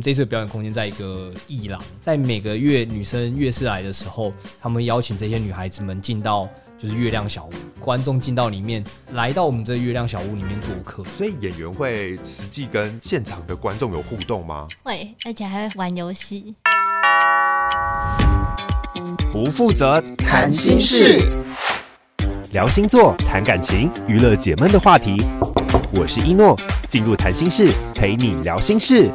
们这次的表演空间在一个艺廊，在每个月女生月事来的时候，他们邀请这些女孩子们进到就是月亮小屋，观众进到里面，来到我们这月亮小屋里面做客。所以演员会实际跟现场的观众有互动吗？会，而且还会玩游戏。不负责谈心事，聊星座、谈感情、娱乐解闷的话题。我是一诺，进入谈心室，陪你聊心事。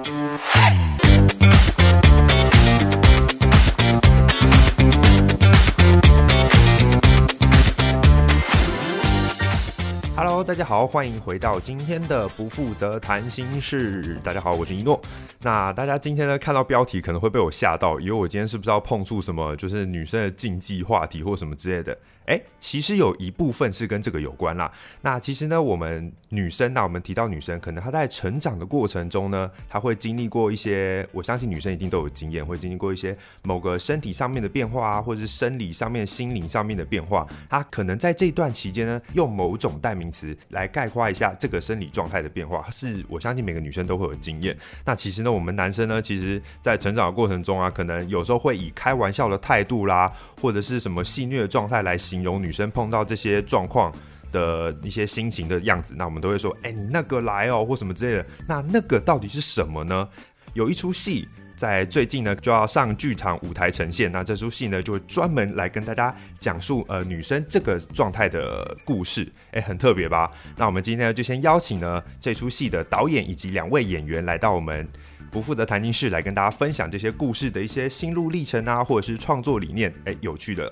大家好，欢迎回到今天的不负责谈心事。大家好，我是一诺。那大家今天呢，看到标题可能会被我吓到，以为我今天是不是要碰触什么，就是女生的禁忌话题或什么之类的？哎，其实有一部分是跟这个有关啦。那其实呢，我们女生，那我们提到女生，可能她在成长的过程中呢，她会经历过一些，我相信女生一定都有经验，会经历过一些某个身体上面的变化啊，或者是生理上面、心灵上面的变化。她可能在这段期间呢，用某种代名词来概括一下这个生理状态的变化，是我相信每个女生都会有经验。那其实呢，我们男生呢，其实在成长的过程中啊，可能有时候会以开玩笑的态度啦，或者是什么戏谑的状态来形容女生碰到这些状况的一些心情的样子，那我们都会说：“哎，你那个来哦，或什么之类的。”那那个到底是什么呢？有一出戏在最近呢就要上剧场舞台呈现，那这出戏呢就会专门来跟大家讲述呃女生这个状态的故事，哎，很特别吧？那我们今天呢就先邀请呢这出戏的导演以及两位演员来到我们不负责谈心室，来跟大家分享这些故事的一些心路历程啊，或者是创作理念，哎，有趣的。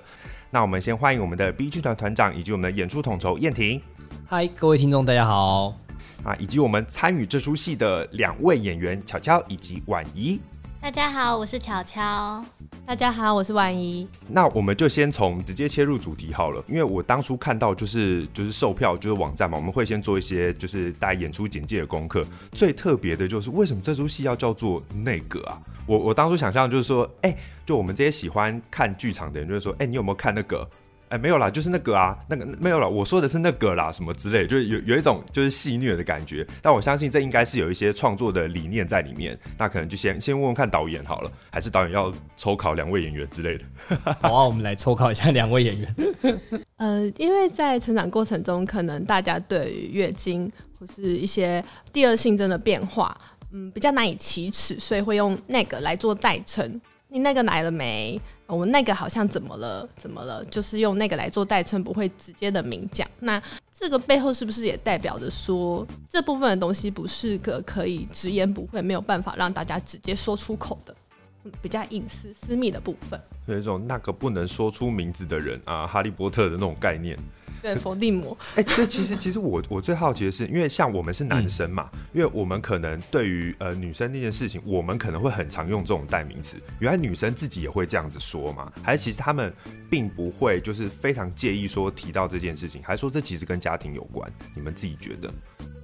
那我们先欢迎我们的 B 剧团团长以及我们的演出统筹燕婷。嗨，各位听众，大家好。啊，以及我们参与这出戏的两位演员巧巧以及婉仪。大家好，我是巧巧。大家好，我是婉怡。那我们就先从直接切入主题好了，因为我当初看到就是就是售票就是网站嘛，我们会先做一些就是大家演出简介的功课。最特别的就是为什么这出戏要叫做那个啊？我我当初想象就是说，哎、欸，就我们这些喜欢看剧场的人，就是说，哎、欸，你有没有看那个？哎，没有啦，就是那个啊，那个没有啦，我说的是那个啦，什么之类，就是有有一种就是戏虐的感觉。但我相信这应该是有一些创作的理念在里面。那可能就先先问问看导演好了，还是导演要抽考两位演员之类的？好啊，我们来抽考一下两位演员。呃，因为在成长过程中，可能大家对于月经或是一些第二性征的变化，嗯，比较难以启齿，所以会用那个来做代称。你那个来了没？我们那个好像怎么了？怎么了？就是用那个来做代称，不会直接的明讲。那这个背后是不是也代表着说，这部分的东西不是个可以直言不讳、没有办法让大家直接说出口的，比较隐私、私密的部分？有一种那个不能说出名字的人啊，哈利波特的那种概念。对，伏地魔。哎、欸，这其实其实我我最好奇的是，因为像我们是男生嘛，嗯、因为我们可能对于呃女生那件事情，我们可能会很常用这种代名词。原来女生自己也会这样子说嘛？还是其实他们并不会，就是非常介意说提到这件事情，还是说这其实跟家庭有关？你们自己觉得？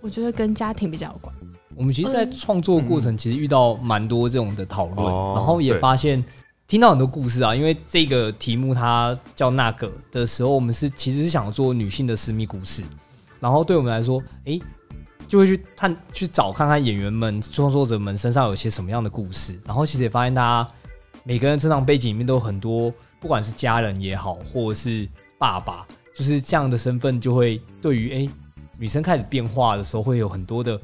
我觉得跟家庭比较有关。我们其实，在创作过程其实遇到蛮多这种的讨论，嗯、然后也发现。听到很多故事啊，因为这个题目它叫那个的时候，我们是其实是想做女性的私密故事，然后对我们来说，哎、就会去探去找看看演员们、创作者们身上有些什么样的故事，然后其实也发现大家每个人身上背景里面都有很多，不管是家人也好，或者是爸爸，就是这样的身份，就会对于哎、女生开始变化的时候，会有很多的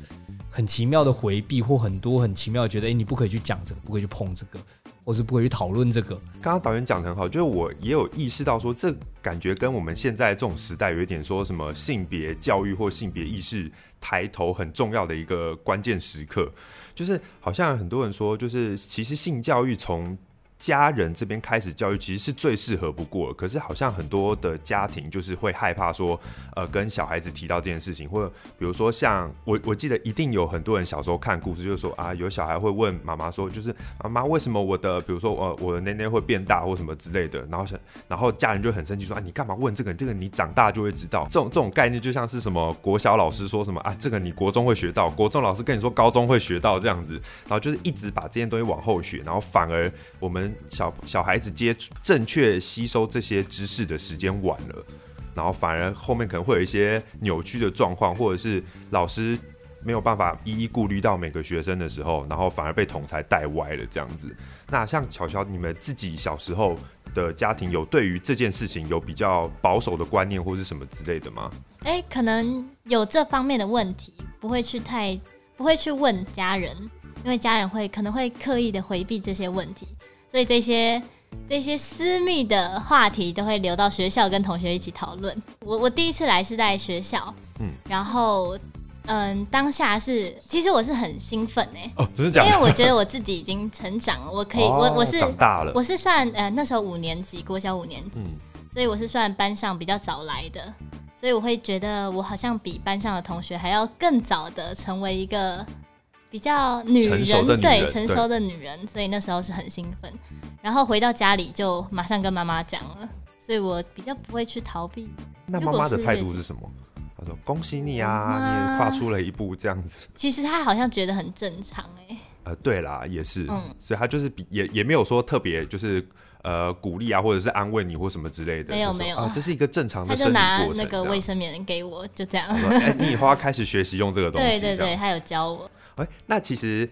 很奇妙的回避，或很多很奇妙的觉得，哎、你不可以去讲这个，不可以去碰这个。我是不会去讨论这个。刚刚导演讲的很好，就是我也有意识到说，这感觉跟我们现在这种时代有一点说什么性别教育或性别意识抬头很重要的一个关键时刻，就是好像很多人说，就是其实性教育从家人这边开始教育其实是最适合不过，可是好像很多的家庭就是会害怕说，呃，跟小孩子提到这件事情，或者比如说像我，我记得一定有很多人小时候看故事，就是说啊，有小孩会问妈妈说，就是妈妈为什么我的，比如说呃，我的内内会变大或什么之类的，然后想然后家人就很生气说啊，你干嘛问这个？这个你长大就会知道。这种这种概念就像是什么国小老师说什么啊，这个你国中会学到，国中老师跟你说高中会学到这样子，然后就是一直把这件东西往后学，然后反而我们。小小孩子接触正确吸收这些知识的时间晚了，然后反而后面可能会有一些扭曲的状况，或者是老师没有办法一一顾虑到每个学生的时候，然后反而被同侪带歪了这样子。那像巧巧，你们自己小时候的家庭有对于这件事情有比较保守的观念或是什么之类的吗？哎、可能有这方面的问题，不会去太不会去问家人，因为家人会可能会刻意的回避这些问题，所以这些。这些私密的话题都会留到学校跟同学一起讨论。我我第一次来是在学校，嗯，然后嗯，当下是其实我是很兴奋哎，哦，真的假的？因为我觉得我自己已经成长了，我可以，哦、我我是长大了，我是算呃那时候五年级，国小五年级，嗯，所以我是算班上比较早来的，所以我会觉得我好像比班上的同学还要更早的成为一个。比较女人，成熟的女人，对，成熟的女人，所以那时候是很兴奋。然后回到家里就马上跟妈妈讲了，所以我比较不会去逃避。那妈妈的态度是什么？她说：“恭喜你啊，你也跨出了一步，这样子。”其实她好像觉得很正常哎、欸。呃，对啦，也是，嗯，所以她就是比也也没有说特别就是呃鼓励啊，或者是安慰你或什么之类的。没有没有、啊，这是一个正常的生理过程。那个卫生棉给我，就这样。哎、欸，你以后要开始学习用这个东西。对 对对，他有教我。哎、欸，那其实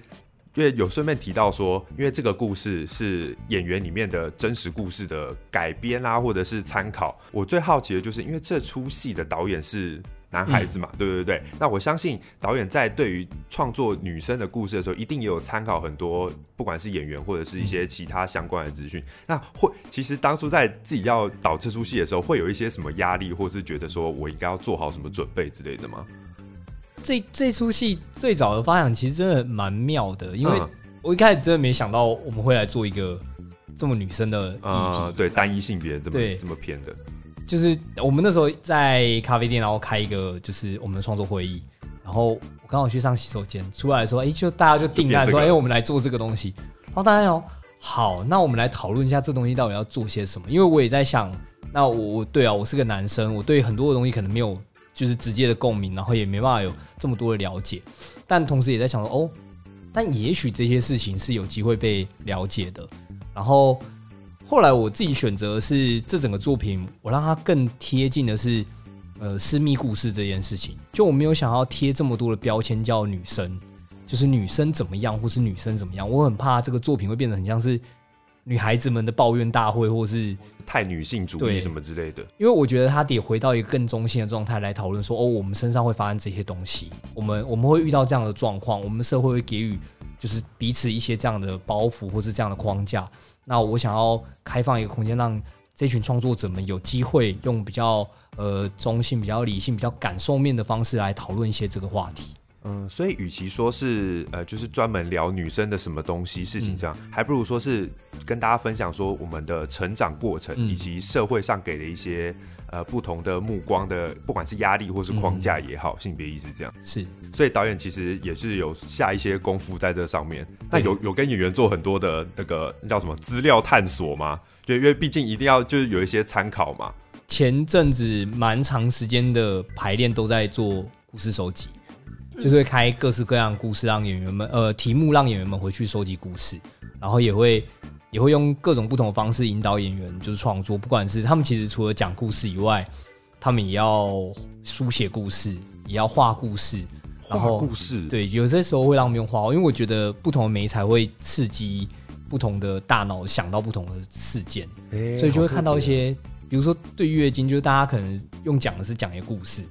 因为有顺便提到说，因为这个故事是演员里面的真实故事的改编啊，或者是参考。我最好奇的就是，因为这出戏的导演是男孩子嘛，嗯、对对对。那我相信导演在对于创作女生的故事的时候，一定也有参考很多，不管是演员或者是一些其他相关的资讯。那会其实当初在自己要导这出戏的时候，会有一些什么压力，或是觉得说我应该要做好什么准备之类的吗？这这出戏最早的发想其实真的蛮妙的，因为我一开始真的没想到我们会来做一个这么女生的议题，呃、对单一性别这么这么偏的，就是我们那时候在咖啡店，然后开一个就是我们的创作会议，然后我刚好去上洗手间，出来的时候，哎，就大家就定案说，哎，我们来做这个东西，然后大家说好，那我们来讨论一下这东西到底要做些什么，因为我也在想，那我我对啊，我是个男生，我对很多的东西可能没有。就是直接的共鸣，然后也没办法有这么多的了解，但同时也在想说，哦，但也许这些事情是有机会被了解的。然后后来我自己选择是这整个作品，我让它更贴近的是，呃，私密故事这件事情。就我没有想要贴这么多的标签叫女生，就是女生怎么样，或是女生怎么样。我很怕这个作品会变得很像是。女孩子们的抱怨大会，或是太女性主义什么之类的。因为我觉得他得回到一个更中性的状态来讨论，说哦，我们身上会发生这些东西，我们我们会遇到这样的状况，我们社会会给予就是彼此一些这样的包袱或是这样的框架。那我想要开放一个空间，让这群创作者们有机会用比较呃中性、比较理性、比较感受面的方式来讨论一些这个话题。嗯，所以与其说是呃，就是专门聊女生的什么东西事情这样，嗯、还不如说是跟大家分享说我们的成长过程，嗯、以及社会上给的一些呃不同的目光的，不管是压力或是框架也好，嗯、性别意识这样。是，所以导演其实也是有下一些功夫在这上面。那有有跟演员做很多的那个那叫什么资料探索吗？对，因为毕竟一定要就是有一些参考嘛。前阵子蛮长时间的排练都在做故事收集。就是会开各式各样的故事，让演员们呃题目让演员们回去收集故事，然后也会也会用各种不同的方式引导演员就是创作，不管是他们其实除了讲故事以外，他们也要书写故事，也要画故事，然后故事。对，有些时候会让他们用画，因为我觉得不同的媒材会刺激不同的大脑想到不同的事件，欸、所以就会看到一些，比如说对月经，就是大家可能用讲的是讲一个故事。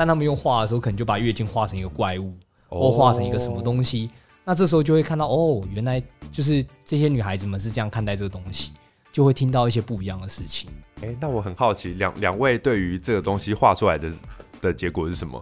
但他们用画的时候，可能就把月经画成一个怪物，或画成一个什么东西。那这时候就会看到，哦，原来就是这些女孩子们是这样看待这个东西，就会听到一些不一样的事情。哎，那我很好奇，两两位对于这个东西画出来的的结果是什么？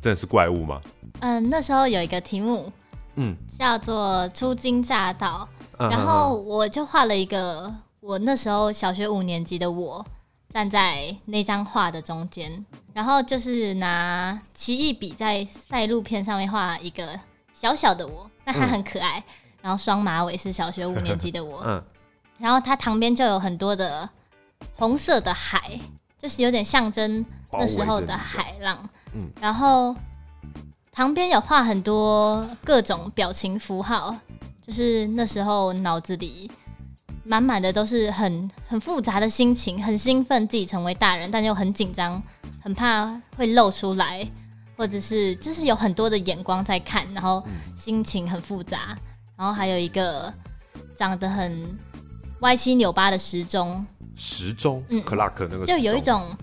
真的是怪物吗？嗯，那时候有一个题目，嗯，叫做“初经乍到”，然后我就画了一个我那时候小学五年级的我。站在那张画的中间，然后就是拿奇异笔在赛璐片上面画一个小小的我，那他很可爱，嗯、然后双马尾是小学五年级的我，嗯、然后他旁边就有很多的红色的海，就是有点象征那时候的海浪，嗯、然后旁边有画很多各种表情符号，就是那时候脑子里。满满的都是很很复杂的心情，很兴奋自己成为大人，但又很紧张，很怕会露出来，或者是就是有很多的眼光在看，然后心情很复杂，然后还有一个长得很歪七扭八的时钟，时钟，嗯，clock 那个，就有一种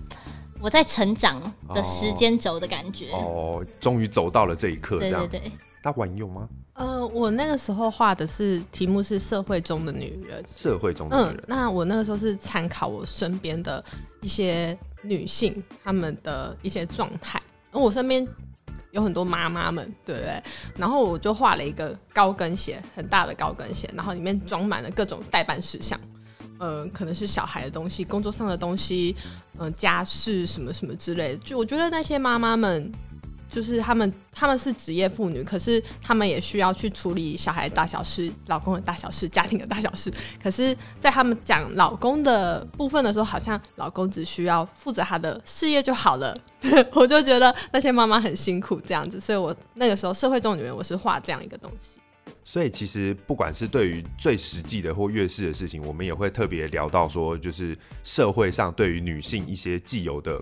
我在成长的时间轴的感觉。哦，终于走到了这一刻，对对对。那管用吗？呃，我那个时候画的是题目是社会中的女人，社会中的女人。嗯，那我那个时候是参考我身边的一些女性，她们的一些状态。我身边有很多妈妈们，对不对？然后我就画了一个高跟鞋，很大的高跟鞋，然后里面装满了各种代办事项，嗯、呃，可能是小孩的东西、工作上的东西，嗯、呃，家事什么什么之类的。就我觉得那些妈妈们。就是他们，他们是职业妇女，可是他们也需要去处理小孩大小事、老公的大小事、家庭的大小事。可是，在他们讲老公的部分的时候，好像老公只需要负责他的事业就好了。我就觉得那些妈妈很辛苦这样子，所以我那个时候社会中里面我是画这样一个东西。所以其实不管是对于最实际的或越是的事情，我们也会特别聊到说，就是社会上对于女性一些既有的。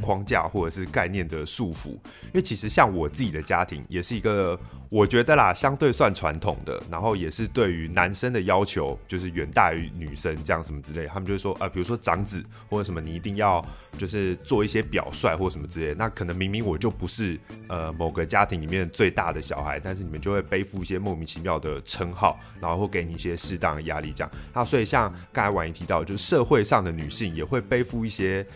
框架或者是概念的束缚，因为其实像我自己的家庭也是一个，我觉得啦，相对算传统的，然后也是对于男生的要求就是远大于女生这样什么之类，他们就会说啊、比如说长子或者什么，你一定要就是做一些表率或什么之类，那可能明明我就不是呃某个家庭里面最大的小孩，但是你们就会背负一些莫名其妙的称号，然后会给你一些适当的压力这样。那所以像刚才婉仪提到，就是社会上的女性也会背负一些。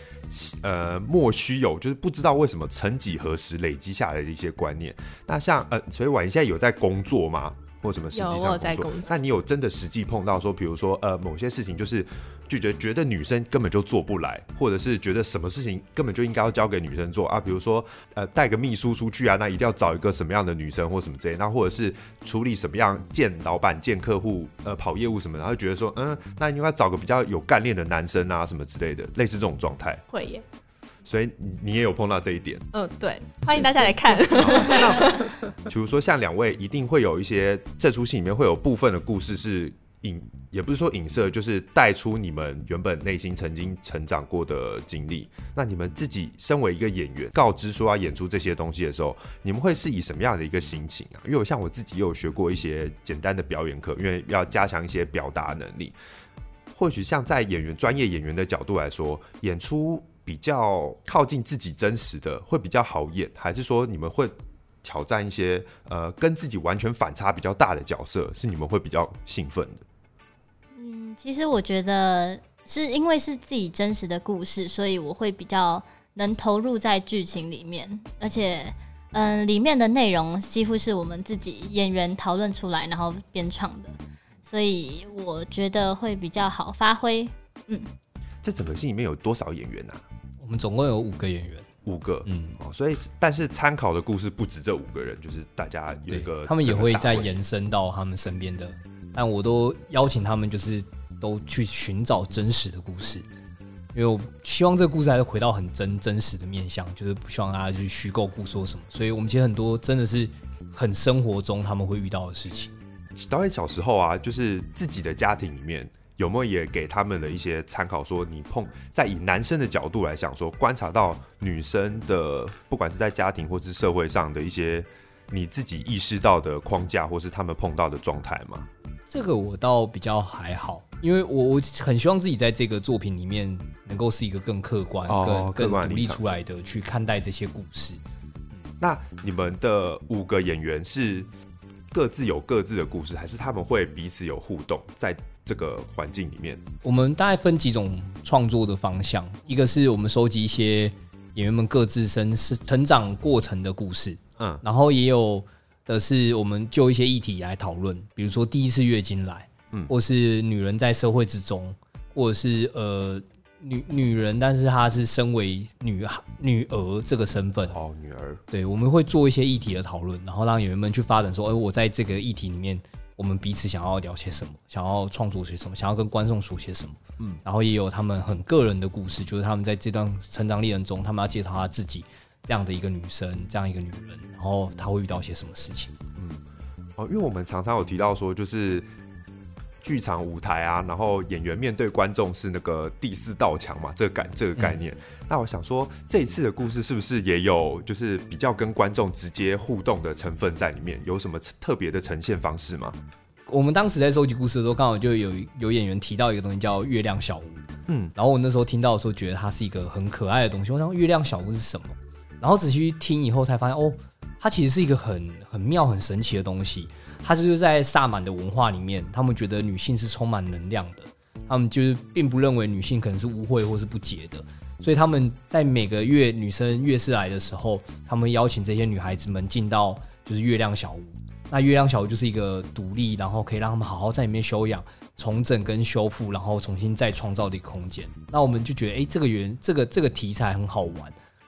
呃，莫须有，就是不知道为什么，曾几何时累积下来的一些观念。那像呃，所以婉仪现在有在工作吗？或什么实际上工作。那你有真的实际碰到说，比如说呃，某些事情就是。拒绝觉得女生根本就做不来，或者是觉得什么事情根本就应该要交给女生做啊，比如说呃带个秘书出去啊，那一定要找一个什么样的女生或什么之类，那或者是处理什么样见老板见客户呃跑业务什么的，然后就觉得说嗯，那应该找个比较有干练的男生啊什么之类的，类似这种状态。会耶，所以你也有碰到这一点。嗯，对，欢迎大家来看。比如说像两位一定会有一些这出戏里面会有部分的故事是。影也不是说影射，就是带出你们原本内心曾经成长过的经历。那你们自己身为一个演员，告知说要演出这些东西的时候，你们会是以什么样的一个心情啊？因为我像我自己也有学过一些简单的表演课，因为要加强一些表达能力。或许像在演员专业演员的角度来说，演出比较靠近自己真实的会比较好演，还是说你们会挑战一些呃跟自己完全反差比较大的角色，是你们会比较兴奋的？其实我觉得是因为是自己真实的故事，所以我会比较能投入在剧情里面，而且，嗯、呃，里面的内容几乎是我们自己演员讨论出来然后编创的，所以我觉得会比较好发挥。嗯，这整个戏里面有多少演员啊？我们总共有五个演员，五个。嗯，哦，所以但是参考的故事不止这五个人，就是大家有一个，他们也会再延伸到他们身边的，但我都邀请他们就是。都去寻找真实的故事，因为我希望这个故事还是回到很真真实的面向，就是不希望大家去虚构故说什么。所以我们其实很多真的是很生活中他们会遇到的事情。导演小时候啊，就是自己的家庭里面有没有也给他们的一些参考？说你碰在以男生的角度来想，说观察到女生的不管是在家庭或是社会上的一些你自己意识到的框架，或是他们碰到的状态吗？这个我倒比较还好，因为我我很希望自己在这个作品里面能够是一个更客观、哦、更更独立出来的去看待这些故事。那你们的五个演员是各自有各自的故事，还是他们会彼此有互动？在这个环境里面，我们大概分几种创作的方向，一个是我们收集一些演员们各自身是成长过程的故事，嗯，然后也有。的是，我们就一些议题来讨论，比如说第一次月经来，嗯，或是女人在社会之中，或者是呃女女人，但是她是身为女女儿这个身份，哦，女儿，对，我们会做一些议题的讨论，然后让演员们去发展说，哎、呃，我在这个议题里面，我们彼此想要聊些什么，想要创作些什么，想要跟观众说些什么，嗯，然后也有他们很个人的故事，就是他们在这段成长历程中，他们要介绍他自己。这样的一个女生，这样一个女人，然后她会遇到些什么事情？嗯，哦，因为我们常常有提到说，就是剧场舞台啊，然后演员面对观众是那个第四道墙嘛，这个感这个概念。嗯、那我想说，这一次的故事是不是也有就是比较跟观众直接互动的成分在里面？有什么特别的呈现方式吗？我们当时在收集故事的时候，刚好就有有演员提到一个东西叫月亮小屋，嗯，然后我那时候听到的时候，觉得它是一个很可爱的东西。我想月亮小屋是什么？然后仔细听以后才发现，哦，它其实是一个很很妙、很神奇的东西。它就是在萨满的文化里面，他们觉得女性是充满能量的，他们就是并不认为女性可能是污秽或是不洁的，所以他们在每个月女生月事来的时候，他们邀请这些女孩子们进到就是月亮小屋。那月亮小屋就是一个独立，然后可以让他们好好在里面休养、重整跟修复，然后重新再创造的一个空间。那我们就觉得，哎、这个原这个这个题材很好玩，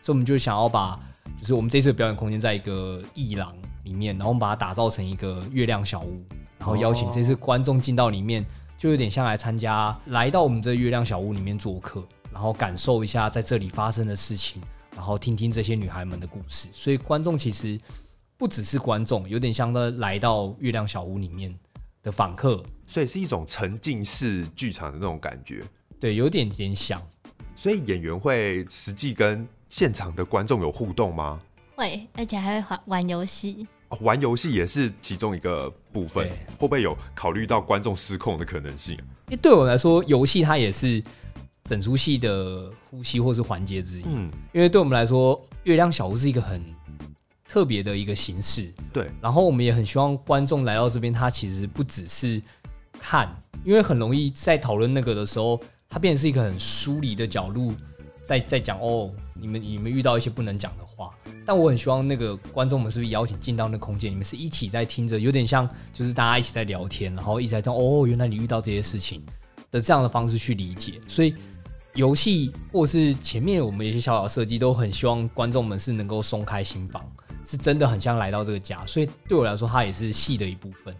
所以我们就想要把，就是我们这次的表演空间在一个艺廊里面，然后我们把它打造成一个月亮小屋，然后邀请这次观众进到里面，就有点像来参加，来到我们这月亮小屋里面做客，然后感受一下在这里发生的事情，然后听听这些女孩们的故事。所以观众其实。不只是观众，有点像的来到月亮小屋里面的访客，所以是一种沉浸式剧场的那种感觉。对，有点点像。所以演员会实际跟现场的观众有互动吗？会，而且还会玩玩游戏。哦，玩游戏也是其中一个部分。会不会有考虑到观众失控的可能性？因为对我来说，游戏它也是整出戏的呼吸或是环节之一。嗯，因为对我们来说，月亮小屋是一个很。特别的一个形式，对。然后我们也很希望观众来到这边，他其实不只是看，因为很容易在讨论那个的时候，它变成是一个很疏离的角度，在在讲哦，你们你们遇到一些不能讲的话。但我很希望那个观众们是不是邀请进到那空间，你们是一起在听着，有点像就是大家一起在聊天，然后一直在讲哦，原来你遇到这些事情的这样的方式去理解。所以游戏或是前面我们一些小小设计，都很希望观众们是能够松开心房。是真的很像来到这个家，所以对我来说，它也是戏的一部分，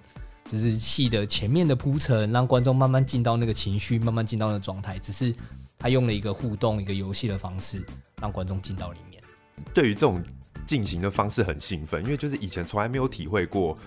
就是戏的前面的铺陈，让观众慢慢进到那个情绪，慢慢进到那个状态。只是他用了一个互动、一个游戏的方式，让观众进到里面。对于这种进行的方式很兴奋，因为就是以前从来没有体会过。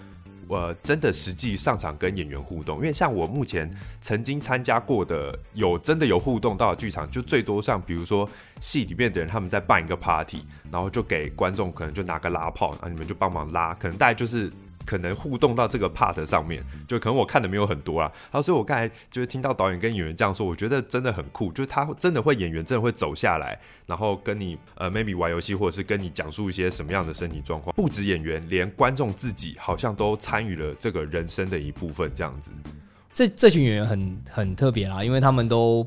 我真的实际上场跟演员互动，因为像我目前曾经参加过的，有真的有互动到剧场，就最多像比如说戏里面的人他们在办一个 party，然后就给观众可能就拿个拉炮，然后你们就帮忙拉，可能大概就是。可能互动到这个 part 上面，就可能我看的没有很多啊。然后所以我刚才就是听到导演跟演员这样说，我觉得真的很酷，就是他真的会演员，真的会走下来，然后跟你呃 maybe 玩游戏，或者是跟你讲述一些什么样的身体状况。不止演员，连观众自己好像都参与了这个人生的一部分，这样子。这这群演员很很特别啦，因为他们都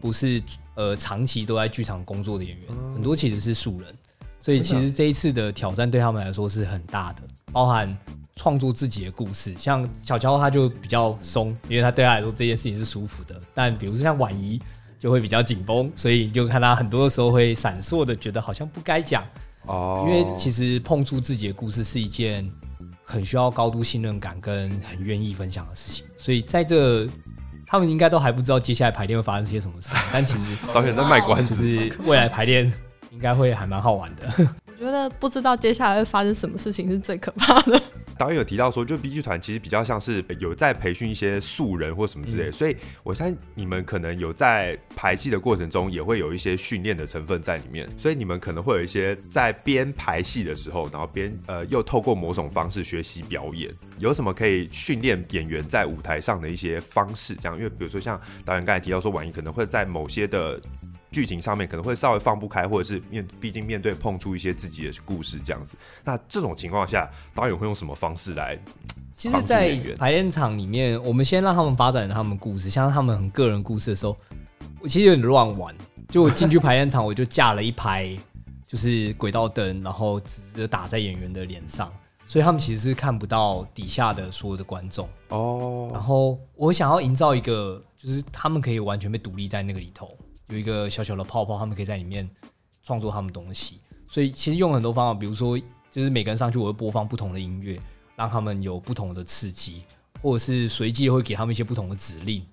不是呃长期都在剧场工作的演员，嗯、很多其实是素人，所以其实这一次的挑战对他们来说是很大的，包含。创作自己的故事，像小乔他就比较松，因为他对他来说这件事情是舒服的。但比如说像婉仪就会比较紧绷，所以就看他很多的时候会闪烁的，觉得好像不该讲哦。因为其实碰触自己的故事是一件很需要高度信任感跟很愿意分享的事情，所以在这他们应该都还不知道接下来排练会发生些什么事，但其实 导演在卖关子，未来排练应该会还蛮好玩的。我觉得不知道接下来会发生什么事情是最可怕的。导演有提到说，就 B 剧团其实比较像是有在培训一些素人或什么之类，嗯、所以我相信你们可能有在排戏的过程中也会有一些训练的成分在里面，所以你们可能会有一些在边排戏的时候，然后边呃又透过某种方式学习表演，有什么可以训练演员在舞台上的一些方式？这样，因为比如说像导演刚才提到说，婉仪可能会在某些的。剧情上面可能会稍微放不开，或者是面毕竟面对碰出一些自己的故事这样子。那这种情况下，导演会用什么方式来？其实，在排练场里面，我们先让他们发展他们故事，像他们很个人故事的时候，我其实有点乱玩。就我进去排练场，我就架了一排就是轨道灯，然后直接打在演员的脸上，所以他们其实是看不到底下的所有的观众哦。然后我想要营造一个，就是他们可以完全被独立在那个里头。有一个小小的泡泡，他们可以在里面创作他们东西，所以其实用很多方法，比如说就是每个人上去我会播放不同的音乐，让他们有不同的刺激，或者是随机会给他们一些不同的指令，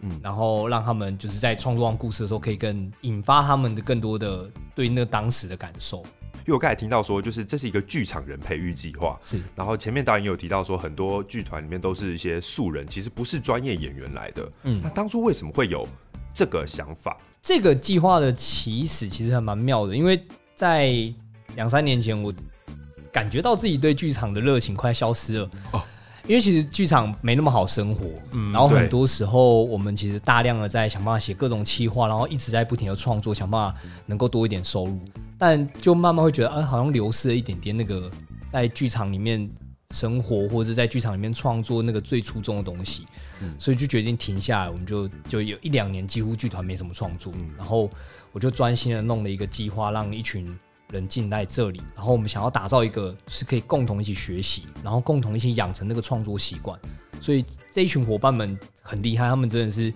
嗯，然后让他们就是在创作完故事的时候，可以更引发他们的更多的对那个当时的感受。因为我刚才听到说，就是这是一个剧场人培育计划，是。然后前面导演有提到说，很多剧团里面都是一些素人，其实不是专业演员来的。嗯，那当初为什么会有这个想法？这个计划的起始其实还蛮妙的，因为在两三年前，我感觉到自己对剧场的热情快消失了。哦。因为其实剧场没那么好生活，嗯，然后很多时候我们其实大量的在想办法写各种企划，然后一直在不停的创作，想办法能够多一点收入，但就慢慢会觉得，啊，好像流失了一点点那个在剧场里面生活或者是在剧场里面创作那个最初衷的东西，嗯，所以就决定停下来，我们就就有一两年几乎剧团没什么创作，嗯，然后我就专心的弄了一个计划，让一群。人进来这里，然后我们想要打造一个是可以共同一起学习，然后共同一起养成那个创作习惯。所以这一群伙伴们很厉害，他们真的是，因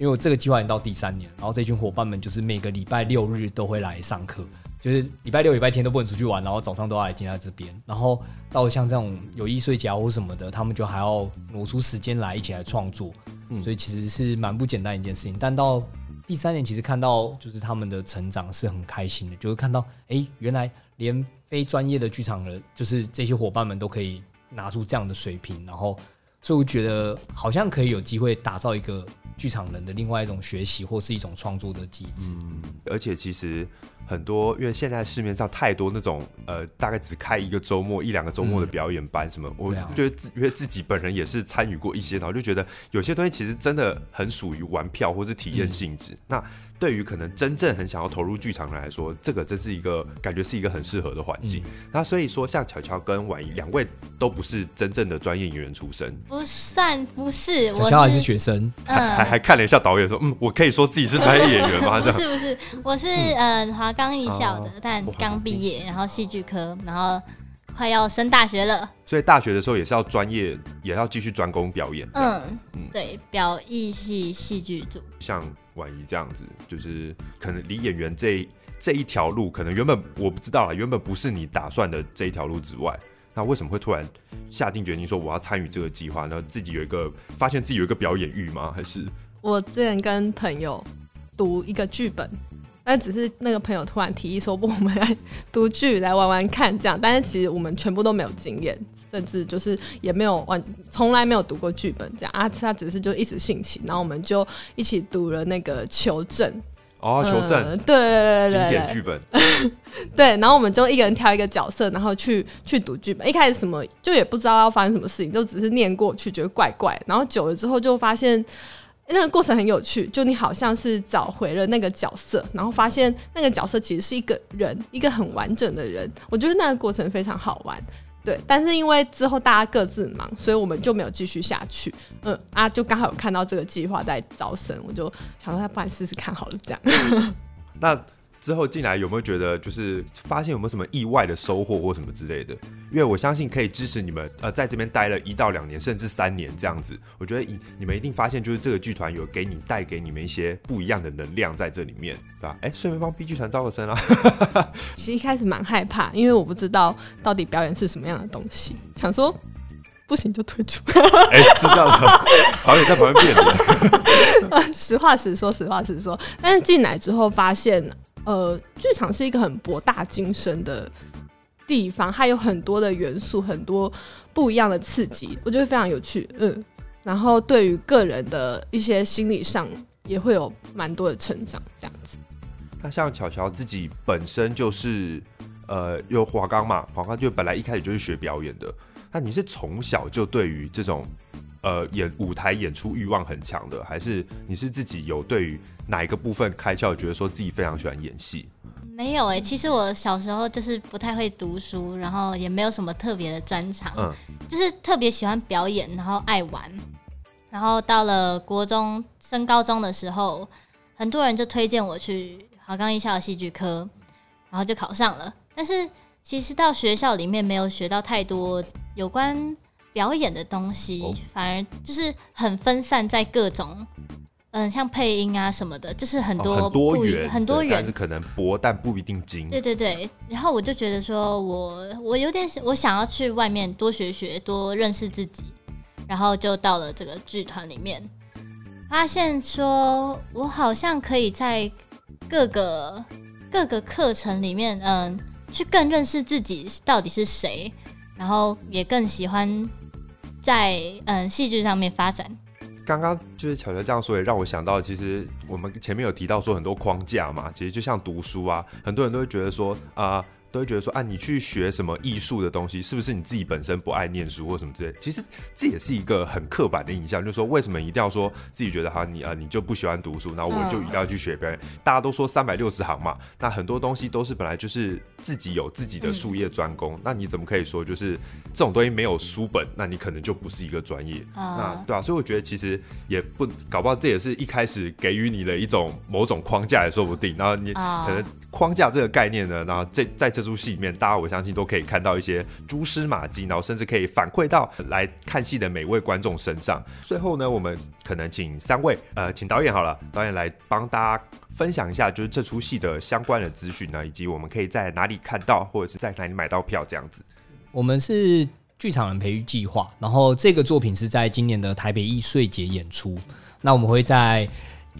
为我这个计划已经到第三年，然后这群伙伴们就是每个礼拜六日都会来上课，就是礼拜六、礼拜天都不能出去玩，然后早上都要来进来这边，然后到像这种有艺术节或什么的，他们就还要挪出时间来一起来创作。嗯，所以其实是蛮不简单一件事情，但到。第三年其实看到就是他们的成长是很开心的，就是看到哎、欸，原来连非专业的剧场人，就是这些伙伴们都可以拿出这样的水平，然后所以我觉得好像可以有机会打造一个剧场人的另外一种学习或是一种创作的机制。嗯，而且其实。很多，因为现在市面上太多那种呃，大概只开一个周末、一两个周末的表演班什么，嗯、我觉得自因为自己本人也是参与过一些，然后就觉得有些东西其实真的很属于玩票或是体验性质。嗯、那对于可能真正很想要投入剧场人来说，这个真是一个感觉是一个很适合的环境。嗯、那所以说，像乔乔跟婉仪两位都不是真正的专业演员出身，不算不是，乔乔还是学生，嗯、还还还看了一下导演说，嗯，我可以说自己是专业演员吗？这样不是不是，我是嗯华。刚艺校的，但刚毕业，然后戏剧科，然后快要升大学了。所以大学的时候也是要专业，也要继续专攻表演。嗯嗯，对，表艺系戏剧组。像婉仪这样子，就是可能离演员这这一条路，可能原本我不知道啊，原本不是你打算的这一条路之外，那为什么会突然下定决心说我要参与这个计划？然后自己有一个发现自己有一个表演欲吗？还是我之前跟朋友读一个剧本。但只是那个朋友突然提议说，不，我们来读剧来玩玩看这样。但是其实我们全部都没有经验，甚至就是也没有玩，从来没有读过剧本这样啊。他只是就一时兴起，然后我们就一起读了那个《求证》哦，《求证》对对对对对，经典剧本。对，然后我们就一个人挑一个角色，然后去去读剧本。一开始什么就也不知道要发生什么事情，就只是念过去，觉得怪怪。然后久了之后就发现。那个过程很有趣，就你好像是找回了那个角色，然后发现那个角色其实是一个人，一个很完整的人。我觉得那个过程非常好玩，对。但是因为之后大家各自忙，所以我们就没有继续下去。嗯啊，就刚好有看到这个计划在招生，我就想说，他不然试试看好了，这样。那。之后进来有没有觉得就是发现有没有什么意外的收获或什么之类的？因为我相信可以支持你们呃在这边待了一到两年甚至三年这样子，我觉得你们一定发现就是这个剧团有给你带给你们一些不一样的能量在这里面，对吧？哎，顺便帮 B 剧团招个生啊！其实一开始蛮害怕，因为我不知道到底表演是什么样的东西，想说不行就退出。哎，知道了，导演在旁边变了。实话实说，实话实说，但是进来之后发现。呃，剧场是一个很博大精深的地方，它有很多的元素，很多不一样的刺激，我觉得非常有趣。嗯，然后对于个人的一些心理上也会有蛮多的成长，这样子。那像巧巧自己本身就是呃有华冈嘛，华冈就本来一开始就是学表演的，那你是从小就对于这种呃演舞台演出欲望很强的，还是你是自己有对于？哪一个部分开窍？觉得说自己非常喜欢演戏？没有哎、欸，其实我小时候就是不太会读书，然后也没有什么特别的专长，嗯，就是特别喜欢表演，然后爱玩。然后到了国中升高中的时候，很多人就推荐我去华冈艺校的戏剧科，然后就考上了。但是其实到学校里面没有学到太多有关表演的东西，哦、反而就是很分散在各种。嗯，像配音啊什么的，就是很多、哦、很多元，很多元，但是可能博但不一定精。对对对，然后我就觉得说我我有点我想要去外面多学学，多认识自己，然后就到了这个剧团里面，发现说我好像可以在各个各个课程里面，嗯，去更认识自己到底是谁，然后也更喜欢在嗯戏剧上面发展。刚刚就是巧巧这样说，也让我想到，其实我们前面有提到说很多框架嘛，其实就像读书啊，很多人都会觉得说啊。都会觉得说，啊，你去学什么艺术的东西，是不是你自己本身不爱念书或什么之类？其实这也是一个很刻板的印象，就是说，为什么一定要说自己觉得好像你啊，你就不喜欢读书，然后我就一定要去学表演？大家都说三百六十行嘛，那很多东西都是本来就是自己有自己的术业专攻，那你怎么可以说就是这种东西没有书本，那你可能就不是一个专业？那对啊，所以我觉得其实也不搞不好，这也是一开始给予你的一种某种框架也说不定。然后你可能框架这个概念呢，然后这在这。这出戏里面，大家我相信都可以看到一些蛛丝马迹，然后甚至可以反馈到来看戏的每位观众身上。最后呢，我们可能请三位，呃，请导演好了，导演来帮大家分享一下，就是这出戏的相关的资讯呢，以及我们可以在哪里看到，或者是在哪里买到票这样子。我们是剧场人培育计划，然后这个作品是在今年的台北艺穗节演出。那我们会在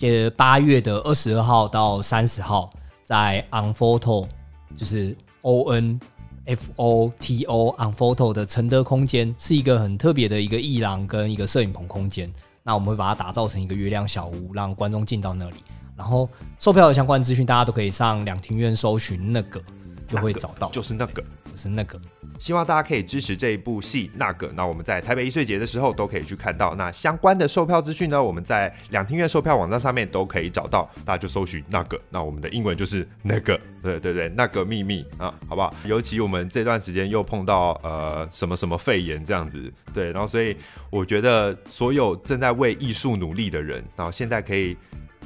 呃八月的二十二号到三十号，在 Unfoto 就是。O N F O T O On Photo 的承德空间是一个很特别的一个艺廊跟一个摄影棚空间。那我们会把它打造成一个月亮小屋，让观众进到那里。然后售票的相关资讯，大家都可以上两庭院搜寻那个，就会找到。就是那个，就是那个。希望大家可以支持这一部戏。那个，那我们在台北一岁节的时候都可以去看到。那相关的售票资讯呢，我们在两厅院售票网站上面都可以找到。大家就搜寻那个，那我们的英文就是那个，对对对，那个秘密啊，好不好？尤其我们这段时间又碰到呃什么什么肺炎这样子，对，然后所以我觉得所有正在为艺术努力的人，然后现在可以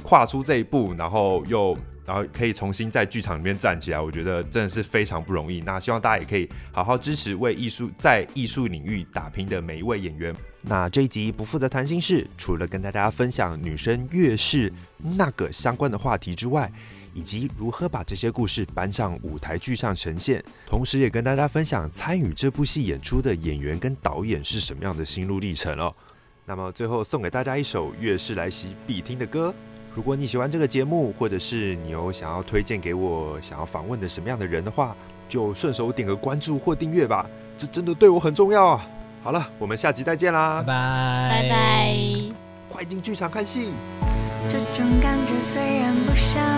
跨出这一步，然后又。然后可以重新在剧场里面站起来，我觉得真的是非常不容易。那希望大家也可以好好支持为艺术在艺术领域打拼的每一位演员。那这一集不负责谈心事，除了跟大家分享女生月事那个相关的话题之外，以及如何把这些故事搬上舞台剧上呈现，同时也跟大家分享参与这部戏演出的演员跟导演是什么样的心路历程哦。那么最后送给大家一首月事来袭必听的歌。如果你喜欢这个节目，或者是你有想要推荐给我想要访问的什么样的人的话，就顺手点个关注或订阅吧，这真的对我很重要啊！好了，我们下集再见啦，拜拜拜拜，快进剧场看戏。这种感觉虽然不像拉